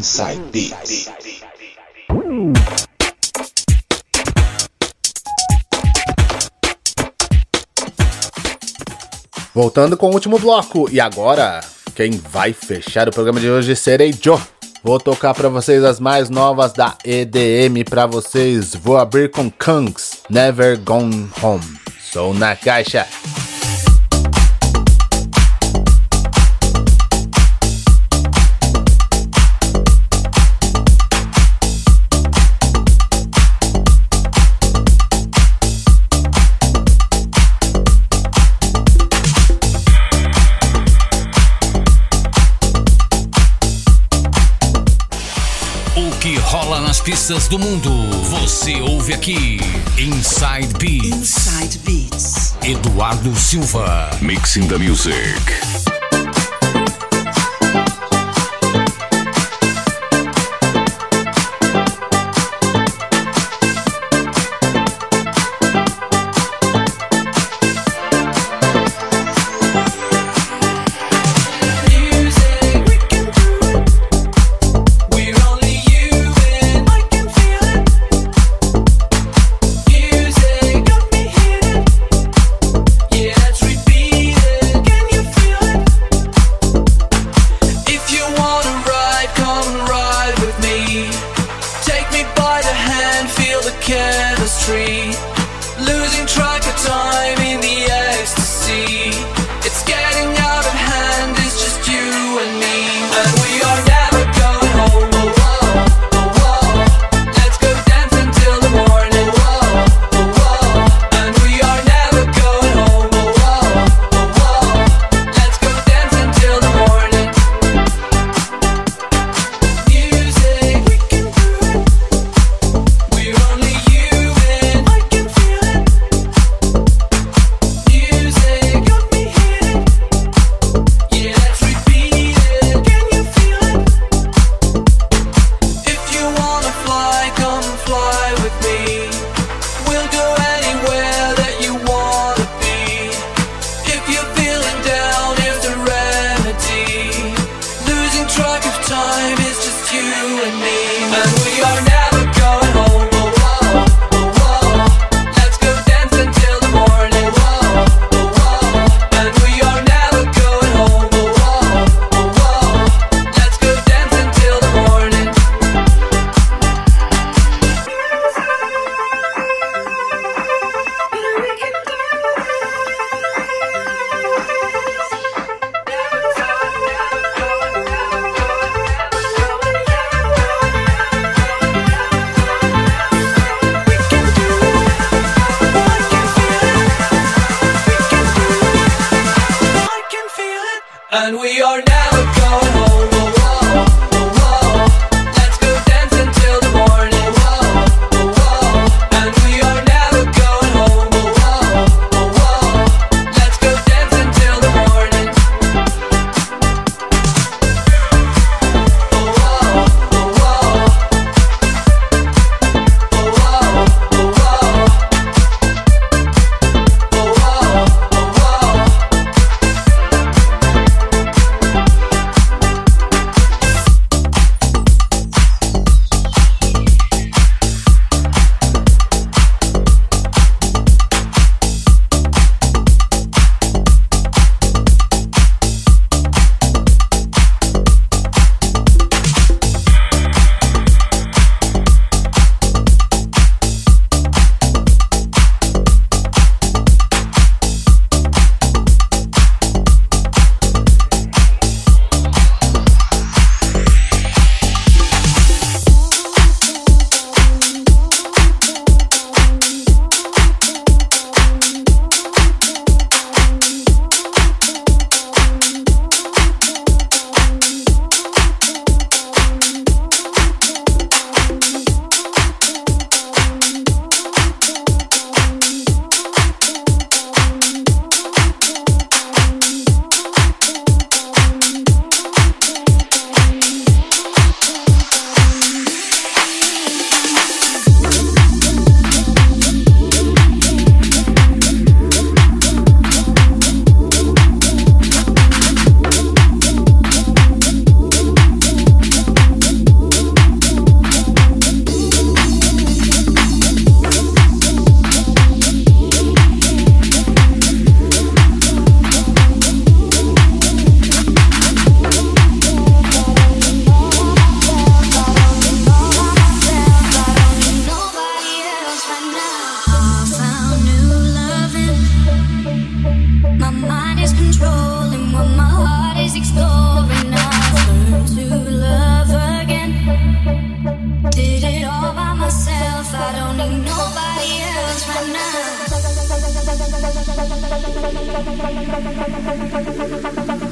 Inside Beats. Voltando com o último bloco, e agora, quem vai fechar o programa de hoje serei Joe. Vou tocar para vocês as mais novas da EDM para vocês. Vou abrir com Kungs, Never Gone Home. Sou na caixa. Pistas do mundo. Você ouve aqui Inside Beats. Inside Beats. Eduardo Silva. Mixing the music. you and me. Thank you.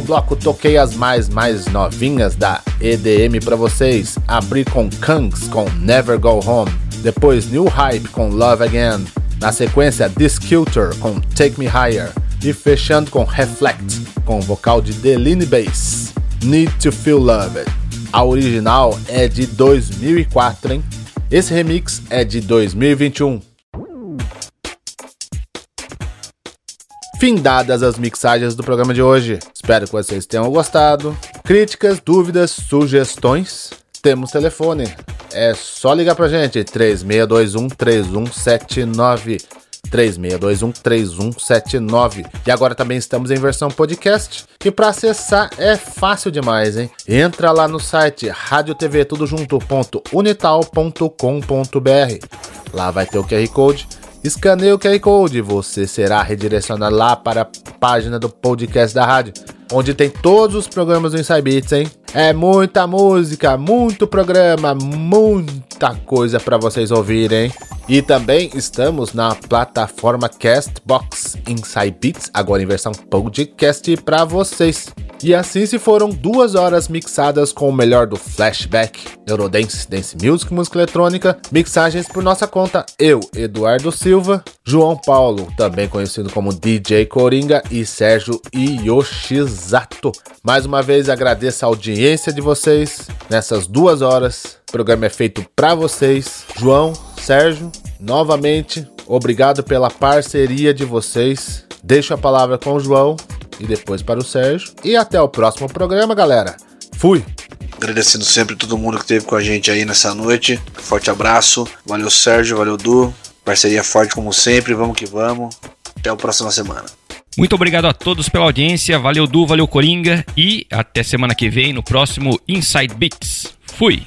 Último bloco toquei as mais mais novinhas da EDM para vocês. Abri com Kungs com Never Go Home, depois New Hype com Love Again, na sequência Disculter com Take Me Higher e fechando com Reflect com vocal de Deline Bass. Need to Feel Loved. A original é de 2004, hein? Esse remix é de 2021. Findadas as mixagens do programa de hoje. Espero que vocês tenham gostado. Críticas, dúvidas, sugestões, temos telefone. É só ligar pra gente, 3621 3179. 3621 3179. E agora também estamos em versão podcast. E para acessar é fácil demais, hein? Entra lá no site radiotv.unital.com.br. Lá vai ter o QR Code Escaneie o QR Code você será redirecionado lá para a página do podcast da rádio, onde tem todos os programas do Inside Beats, hein? É muita música, muito programa, muita coisa para vocês ouvirem. E também estamos na plataforma Castbox Inside Beats, agora em versão podcast para vocês. E assim se foram duas horas mixadas com o melhor do flashback, Eurodance, Dance Music, música eletrônica, mixagens por nossa conta, eu, Eduardo Silva, João Paulo, também conhecido como DJ Coringa, e Sérgio Yoshizato. Mais uma vez agradeço a audiência de vocês nessas duas horas. O programa é feito para vocês. João, Sérgio, novamente, obrigado pela parceria de vocês. Deixo a palavra com o João e depois para o Sérgio. E até o próximo programa, galera. Fui! Agradecendo sempre todo mundo que esteve com a gente aí nessa noite. Forte abraço. Valeu, Sérgio. Valeu, Du. Parceria forte como sempre. Vamos que vamos. Até a próxima semana. Muito obrigado a todos pela audiência. Valeu, Du. Valeu, Coringa. E até semana que vem no próximo Inside Beats. Fui!